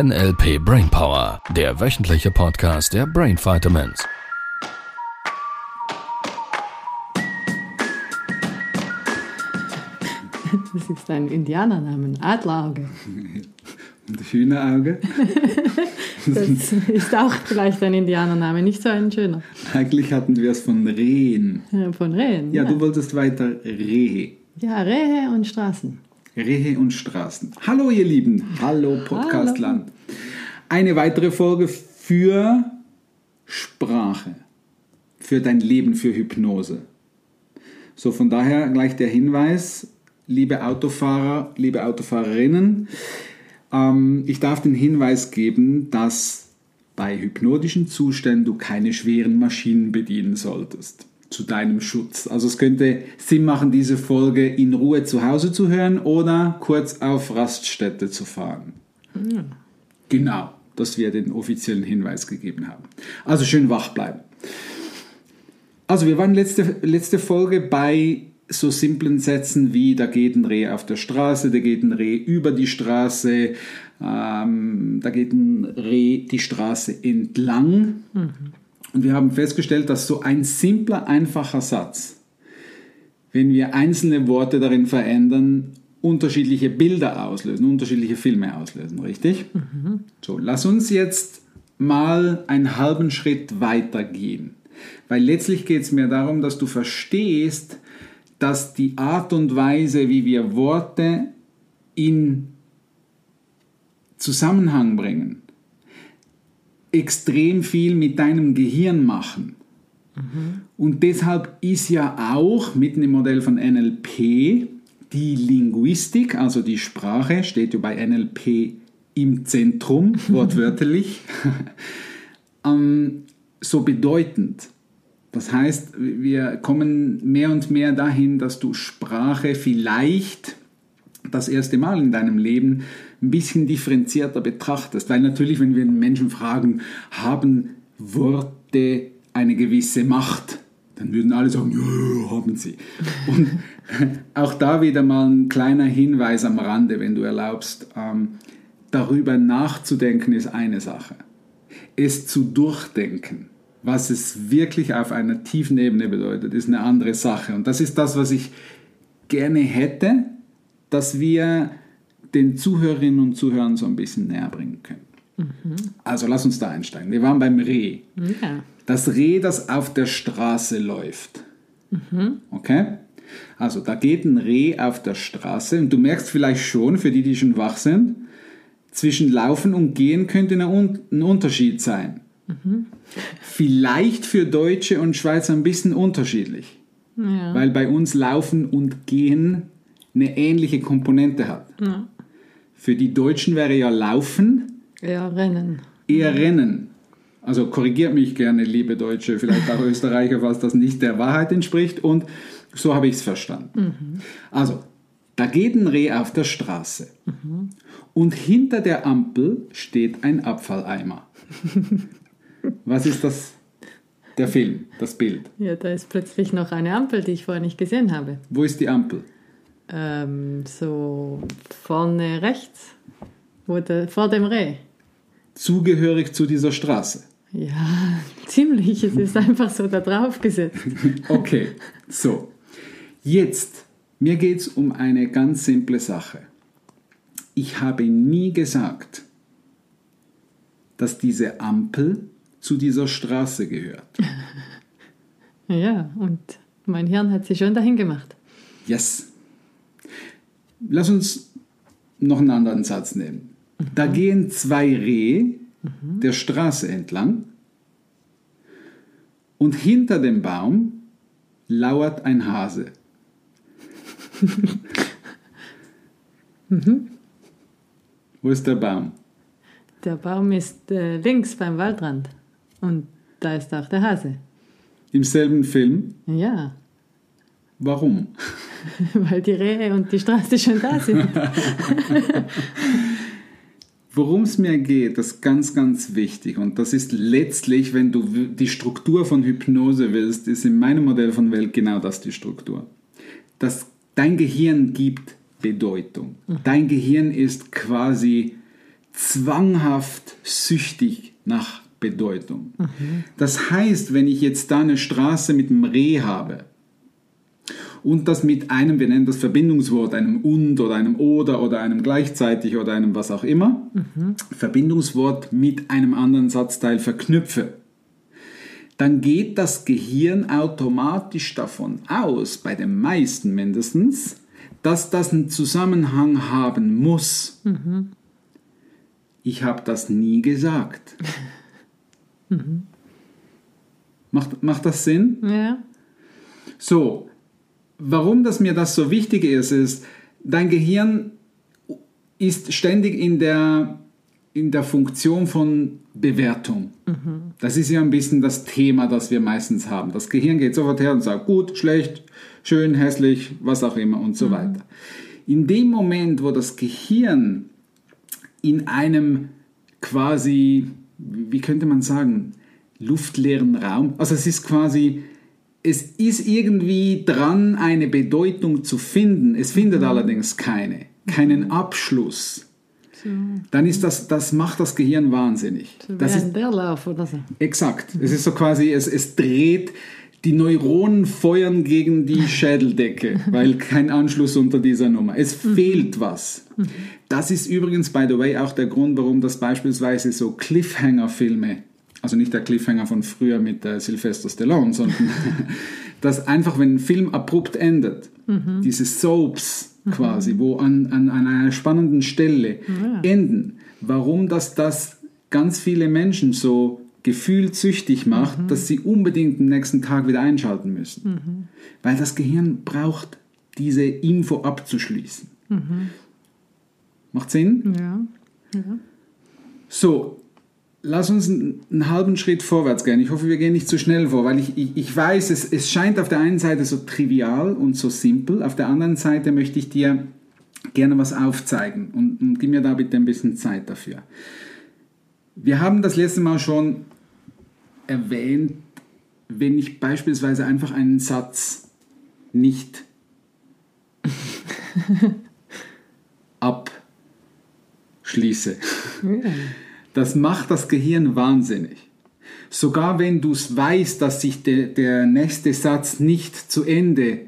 NLP Brainpower, der wöchentliche Podcast der Brain Vitamins. Das ist ein Indianernamen, Adlerauge. Und Hühnerauge? Das ist auch vielleicht ein Indianername, nicht so ein schöner. Eigentlich hatten wir es von Rehen. Ja, Von Rehen. Ja, du wolltest weiter Rehe. Ja, Rehe und Straßen. Rehe und Straßen. Hallo ihr Lieben. Hallo Podcastland. Eine weitere Folge für Sprache. Für dein Leben, für Hypnose. So, von daher gleich der Hinweis, liebe Autofahrer, liebe Autofahrerinnen, ähm, ich darf den Hinweis geben, dass bei hypnotischen Zuständen du keine schweren Maschinen bedienen solltest. Zu deinem Schutz. Also es könnte Sinn machen, diese Folge in Ruhe zu Hause zu hören oder kurz auf Raststätte zu fahren. Genau, dass wir den offiziellen Hinweis gegeben haben. Also schön wach bleiben. Also wir waren letzte, letzte Folge bei so simplen Sätzen wie da geht ein Reh auf der Straße, da geht ein Reh über die Straße, ähm, da geht ein Reh die Straße entlang. Und wir haben festgestellt, dass so ein simpler, einfacher Satz, wenn wir einzelne Worte darin verändern, unterschiedliche Bilder auslösen, unterschiedliche Filme auslösen, richtig? So, lass uns jetzt mal einen halben Schritt weiter gehen. Weil letztlich geht es mir darum, dass du verstehst, dass die Art und Weise, wie wir Worte in Zusammenhang bringen, extrem viel mit deinem Gehirn machen. Und deshalb ist ja auch mitten im Modell von NLP die Linguistik, also die Sprache, steht ja bei NLP im Zentrum, wortwörtlich, ähm, so bedeutend. Das heißt, wir kommen mehr und mehr dahin, dass du Sprache vielleicht das erste Mal in deinem Leben ein bisschen differenzierter betrachtest. Weil natürlich, wenn wir Menschen fragen, haben Worte eine gewisse Macht, dann würden alle sagen, ja, ja, haben sie. Und auch da wieder mal ein kleiner Hinweis am Rande, wenn du erlaubst. Ähm, darüber nachzudenken ist eine Sache. Es zu durchdenken, was es wirklich auf einer tiefen Ebene bedeutet, ist eine andere Sache. Und das ist das, was ich gerne hätte, dass wir den Zuhörerinnen und Zuhörern so ein bisschen näher bringen können. Also lass uns da einsteigen. Wir waren beim Reh. Ja. Das Reh, das auf der Straße läuft. Okay? Also da geht ein Reh auf der Straße und du merkst vielleicht schon, für die, die schon wach sind, zwischen Laufen und Gehen könnte ein Un- ein Unterschied sein. Vielleicht für Deutsche und Schweizer ein bisschen unterschiedlich, Ja. weil bei uns Laufen und Gehen eine ähnliche Komponente hat. Ja. Für die Deutschen wäre ja Laufen ja, Rennen. eher Rennen. Also korrigiert mich gerne, liebe Deutsche, vielleicht auch Österreicher, was das nicht der Wahrheit entspricht. Und so habe ich es verstanden. Also, da geht ein Reh auf der Straße. Und hinter der Ampel steht ein Abfalleimer. Was ist das? Der Film, das Bild. Ja, da ist plötzlich noch eine Ampel, die ich vorher nicht gesehen habe. Wo ist die Ampel? Ähm, so vorne rechts, wo der, vor dem Reh. Zugehörig zu dieser Straße. Ja, ziemlich. Es ist einfach so da drauf gesetzt. Okay, so. Jetzt, mir geht es um eine ganz simple Sache. Ich habe nie gesagt, dass diese Ampel zu dieser Straße gehört. Ja, und mein Hirn hat sie schon dahin gemacht. Yes. Lass uns noch einen anderen Satz nehmen. Da gehen zwei Rehe der Straße entlang und hinter dem Baum lauert ein Hase. Wo ist der Baum? Der Baum ist äh, links beim Waldrand. Und da ist auch der Hase. Im selben Film. Ja, Warum? weil die Rehe und die Straße schon da sind. Worum es mir geht, das ist ganz, ganz wichtig. Und das ist letztlich, wenn du die Struktur von Hypnose willst, ist in meinem Modell von Welt genau das die Struktur. Das, dein Gehirn gibt Bedeutung. Dein Gehirn ist quasi zwanghaft süchtig nach Bedeutung. Das heißt, wenn ich jetzt da eine Straße mit einem Reh habe und das mit einem, wir nennen das Verbindungswort, einem und oder einem oder oder einem gleichzeitig oder einem was auch immer, Verbindungswort mit einem anderen Satzteil verknüpfe, dann geht das Gehirn automatisch davon aus, bei den meisten mindestens, dass das einen Zusammenhang haben muss. Ich habe das nie gesagt. Macht, macht das Sinn? Ja. So, warum das mir das so wichtig ist, ist, dein Gehirn ist ständig in der, in der Funktion von Bewertung. Das ist ja ein bisschen das Thema, das wir meistens haben. Das Gehirn geht sofort her und sagt, gut, schlecht, schön, hässlich, was auch immer und so weiter. In dem Moment, wo das Gehirn in einem quasi, wie könnte man sagen, luftleeren Raum, also es ist quasi, es ist irgendwie dran, eine Bedeutung zu finden. Es findet allerdings keine, keinen Abschluss. Dann ist das, das macht das Gehirn wahnsinnig. So Das ist der Lauf oder so. Exakt. Es ist so quasi, es, es dreht, die Neuronen feuern gegen die Schädeldecke, weil kein Anschluss unter dieser Nummer. Es fehlt was. Das ist übrigens, by the way, auch der Grund, warum das beispielsweise so Cliffhanger-Filme, also nicht der Cliffhanger von früher mit äh, Sylvester Stallone, sondern dass einfach, wenn ein Film abrupt endet, diese Soaps quasi, wo an, an, an einer spannenden Stelle enden, warum das das ganz viele Menschen so gefühlsüchtig macht, dass sie unbedingt am nächsten Tag wieder einschalten müssen. Weil das Gehirn braucht diese Info abzuschließen. Macht Sinn? Ja. So, lass uns einen, einen halben Schritt vorwärts gehen. Ich hoffe, wir gehen nicht zu schnell vor, weil ich, ich, ich weiß, es, es scheint auf der einen Seite so trivial und so simpel, auf der anderen Seite möchte ich dir gerne was aufzeigen und, und gib mir da bitte ein bisschen Zeit dafür. Wir haben das letzte Mal schon erwähnt, wenn ich beispielsweise einfach einen Satz nicht abschließe. Das macht das Gehirn wahnsinnig. Sogar wenn du es weißt, dass sich der, der nächste Satz nicht zu Ende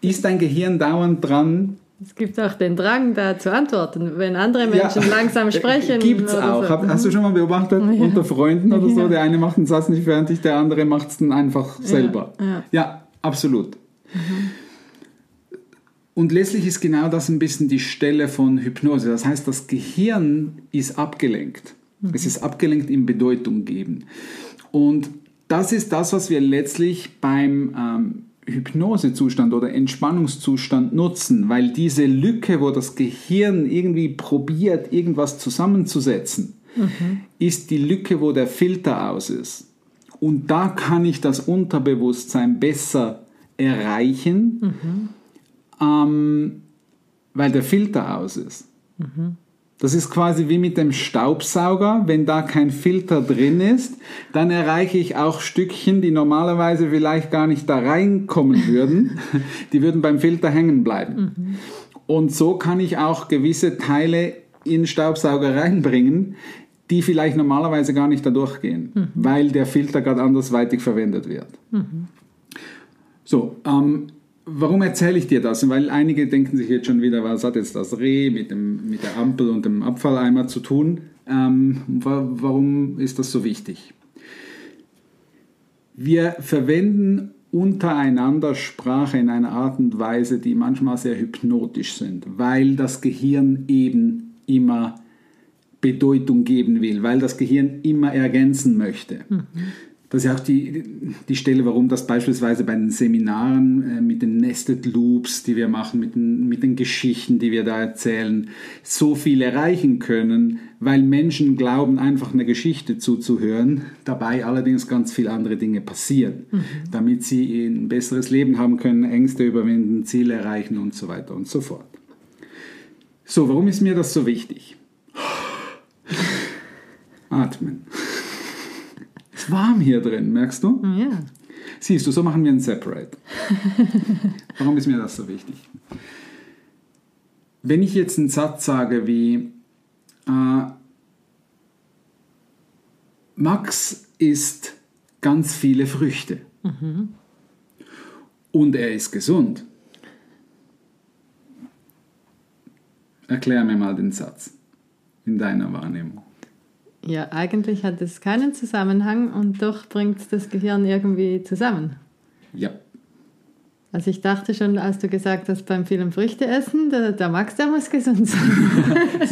ist dein Gehirn dauernd dran, Es gibt auch den Drang, da zu antworten, wenn andere Menschen langsam sprechen. Gibt's oder auch. so. Hast du schon mal beobachtet Ja. unter Freunden oder so? Ja. Der eine macht einen Satz nicht fertig, der andere macht es dann einfach selber. ja. ja absolut. Und letztlich ist genau das ein bisschen die Stelle von Hypnose. Das heißt, das Gehirn ist abgelenkt. Es ist abgelenkt im Bedeutung geben. Und das ist das, was wir letztlich beim ähm, Hypnosezustand oder Entspannungszustand nutzen, weil diese Lücke, wo das Gehirn irgendwie probiert, irgendwas zusammenzusetzen, ist die Lücke, wo der Filter aus ist. Und da kann ich das Unterbewusstsein besser erreichen, ähm, weil der Filter aus ist. Das ist quasi wie mit dem Staubsauger. Wenn da kein Filter drin ist, dann erreiche ich auch Stückchen, die normalerweise vielleicht gar nicht da reinkommen würden. Die würden beim Filter hängen bleiben. Und so kann ich auch gewisse Teile in Staubsauger reinbringen, die vielleicht normalerweise gar nicht da durchgehen, weil der Filter gerade andersweitig verwendet wird. So, ähm, warum erzähle ich dir das? Weil einige denken sich jetzt schon wieder, was hat jetzt das Reh mit, dem, mit der Ampel und dem Abfalleimer zu tun? Ähm, wa warum ist das so wichtig? Wir verwenden untereinander Sprache in einer Art und Weise, die manchmal sehr hypnotisch sind, weil das Gehirn eben immer Bedeutung geben will, weil das Gehirn immer ergänzen möchte. Das ist ja auch die, die Stelle, warum das beispielsweise bei den Seminaren äh, mit den Nested Loops, die wir machen, mit den, mit den Geschichten, die wir da erzählen, so viel erreichen können, weil Menschen glauben, einfach eine Geschichte zuzuhören, dabei allerdings ganz viele andere Dinge passieren, damit sie ein besseres Leben haben können, Ängste überwinden, Ziele erreichen und so weiter und so fort. So, warum ist mir das so wichtig? Atmen. Ist warm hier drin, merkst du? Ja. Siehst du, so machen wir ein Separate. Warum ist mir das so wichtig? wenn ich jetzt einen Satz sage wie äh, Max isst ganz viele Früchte und er ist gesund. Erklär mir mal den Satz in deiner Wahrnehmung. Ja, eigentlich hat es keinen Zusammenhang und doch bringt das Gehirn irgendwie zusammen. Ja. Also ich dachte schon, als du gesagt hast, beim vielen Früchte essen, der, der Max, der muss gesund sein.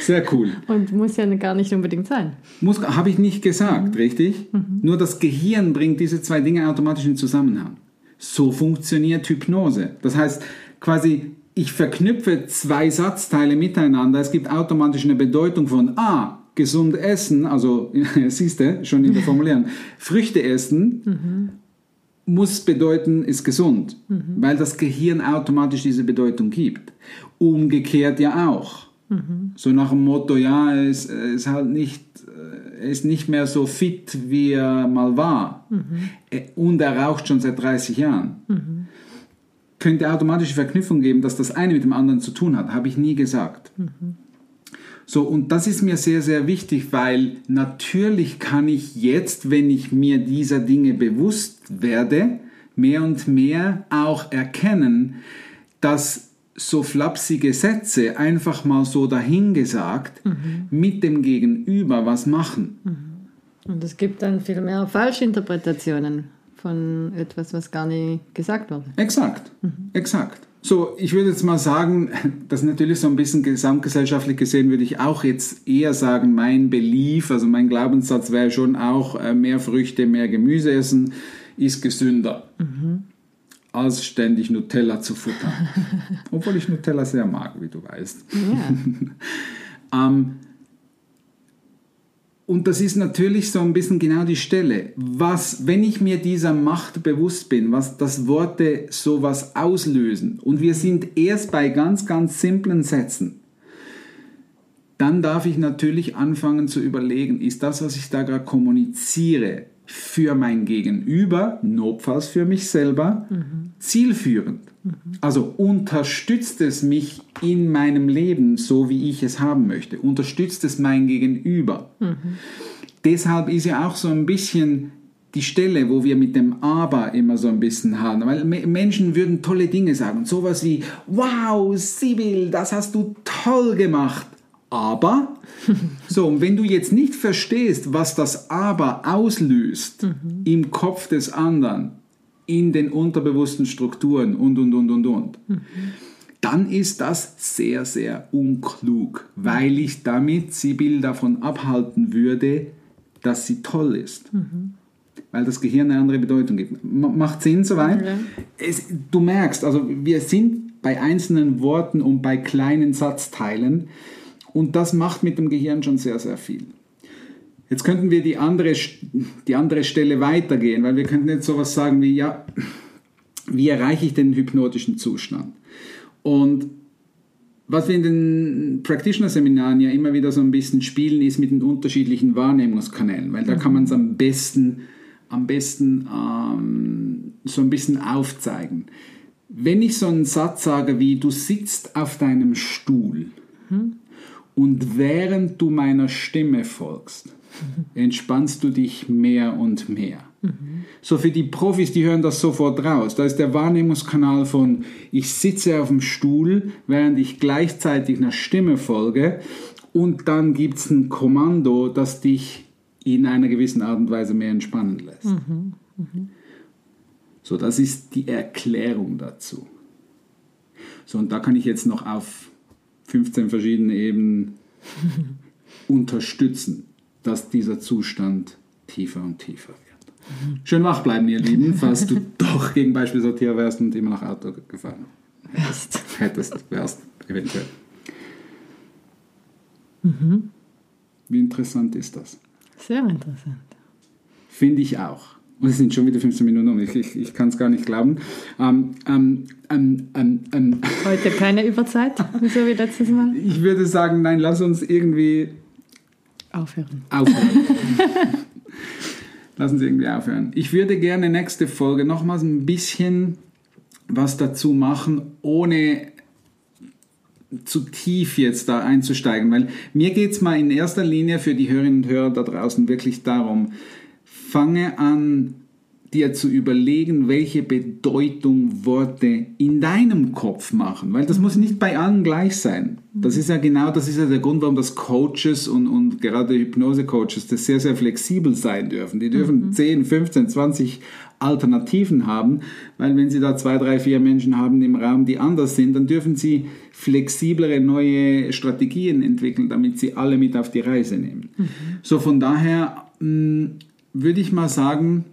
Sehr cool. Und muss ja gar nicht unbedingt sein. Muss, habe ich nicht gesagt, richtig? Nur das Gehirn bringt diese zwei Dinge automatisch in Zusammenhang. So funktioniert Hypnose. Das heißt, quasi, ich verknüpfe zwei Satzteile miteinander. Es gibt automatisch eine Bedeutung von, ah, gesund essen, also siehst du, schon in der Formulierung, Früchte essen muss bedeuten, ist gesund, weil das Gehirn automatisch diese Bedeutung gibt. Umgekehrt ja auch. So nach dem Motto, ja, er ist, er ist halt nicht, er ist nicht mehr so fit, wie er mal war. Und er raucht schon seit 30 Jahren. Könnte automatische Verknüpfung geben, dass das eine mit dem anderen zu tun hat. Habe ich nie gesagt. So, und das ist mir sehr, sehr wichtig, weil natürlich kann ich jetzt, wenn ich mir dieser Dinge bewusst werde, mehr und mehr auch erkennen, dass so flapsige Sätze einfach mal so dahingesagt mit dem Gegenüber was machen. Und es gibt dann viel mehr Falschinterpretationen von etwas, was gar nicht gesagt wurde. Exakt, exakt. So, ich würde jetzt mal sagen, das ist natürlich so ein bisschen gesamtgesellschaftlich gesehen, würde ich auch jetzt eher sagen, mein Belief, also mein Glaubenssatz wäre schon auch, äh, mehr Früchte, mehr Gemüse essen ist gesünder, als ständig Nutella zu futtern. Obwohl ich Nutella sehr mag, wie du weißt. Ja. Ähm, und das ist natürlich so ein bisschen genau die Stelle. Was, wenn ich mir dieser Macht bewusst bin, was das Worte sowas auslösen, und wir sind erst bei ganz, ganz simplen Sätzen, dann darf ich natürlich anfangen zu überlegen, ist das, was ich da gerade kommuniziere, für mein Gegenüber, notfalls für mich selber, zielführend. Also unterstützt es mich in meinem Leben so, wie ich es haben möchte? Unterstützt es mein Gegenüber? Deshalb ist ja auch so ein bisschen die Stelle, wo wir mit dem Aber immer so ein bisschen haben. Weil Me- Menschen würden tolle Dinge sagen. Sowas wie, wow, Sibyl, das hast du toll gemacht. Aber, so, und wenn du jetzt nicht verstehst, was das Aber auslöst im Kopf des anderen, in den unterbewussten Strukturen und, und, und, und, und, dann ist das sehr, sehr unklug, weil ich damit Sibyl davon abhalten würde, dass sie toll ist. Weil das Gehirn eine andere Bedeutung gibt. M macht Sinn soweit? Ja. Es, du merkst, also wir sind bei einzelnen Worten und bei kleinen Satzteilen und das macht mit dem Gehirn schon sehr, sehr viel. Jetzt könnten wir die andere, die andere Stelle weitergehen, weil wir könnten jetzt sowas sagen wie, ja, wie erreiche ich den hypnotischen Zustand? Und was wir in den Practitioner-Seminaren ja immer wieder so ein bisschen spielen, ist mit den unterschiedlichen Wahrnehmungskanälen, weil da kann man es am besten, am besten ähm, so ein bisschen aufzeigen. Wenn ich so einen Satz sage wie, du sitzt auf deinem Stuhl und während du meiner Stimme folgst, entspannst du dich mehr und mehr. So für die Profis, die hören das sofort raus. Da ist der Wahrnehmungskanal von ich sitze auf dem Stuhl, während ich gleichzeitig einer Stimme folge und dann gibt es ein Kommando, das dich in einer gewissen Art und Weise mehr entspannen lässt. So, das ist die Erklärung dazu. So, und da kann ich jetzt noch auf 15 verschiedene Ebenen unterstützen, dass dieser Zustand tiefer und tiefer wird. Schön wach bleiben, ihr Lieben, falls du doch gegen Beispielsortier wärst und immer noch Auto gefahren hättest, hättest wärst, eventuell. Wie interessant ist das? Sehr interessant. Finde ich auch. Und es sind schon wieder 15 Minuten um. Ich, ich, ich kann es gar nicht glauben. Ähm, ähm, ähm, ähm, ähm, Heute keine Überzeit, so wie letztes Mal. ich würde sagen, nein, lass uns irgendwie Aufhören. aufhören. lass uns irgendwie aufhören. Ich würde gerne nächste Folge nochmals ein bisschen was dazu machen, ohne zu tief jetzt da einzusteigen, weil mir geht es mal in erster Linie für die Hörerinnen und Hörer da draußen wirklich darum, fange an, dir zu überlegen, welche Bedeutung Worte in deinem Kopf machen, weil das muss nicht bei allen gleich sein. Das ist ja genau, das ist ja der Grund, warum das Coaches und, und gerade Hypnose-Coaches das sehr, sehr flexibel sein dürfen. Die dürfen mhm. 10, 15, 20 Alternativen haben, weil wenn sie da zwei, drei, vier Menschen haben im Raum, die anders sind, dann dürfen sie flexiblere neue Strategien entwickeln, damit sie alle mit auf die Reise nehmen. Mhm. So von daher mh, mm, würde ich mal sagen,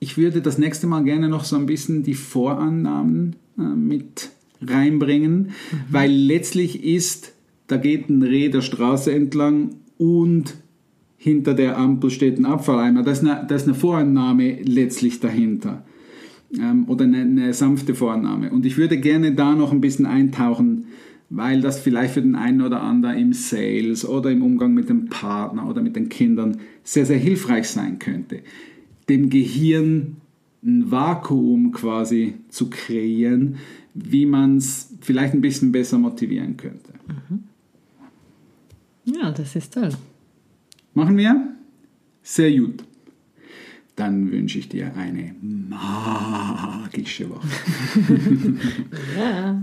ich würde das nächste Mal gerne noch so ein bisschen die Vorannahmen äh, mit reinbringen, mhm. weil letztlich ist, da geht ein Reh der Straße entlang und hinter der Ampel steht ein Abfalleimer. Da ist eine, da ist eine Vorannahme letztlich dahinter. Ähm, oder eine, eine sanfte Vorannahme. Und ich würde gerne da noch ein bisschen eintauchen, weil das vielleicht für den einen oder anderen im Sales oder im Umgang mit dem Partner oder mit den Kindern sehr, sehr hilfreich sein könnte dem Gehirn ein Vakuum quasi zu kreieren, wie man es vielleicht ein bisschen besser motivieren könnte. Mhm. Ja, das ist toll. Machen wir? Sehr gut. Dann wünsche ich dir eine magische Woche. ja.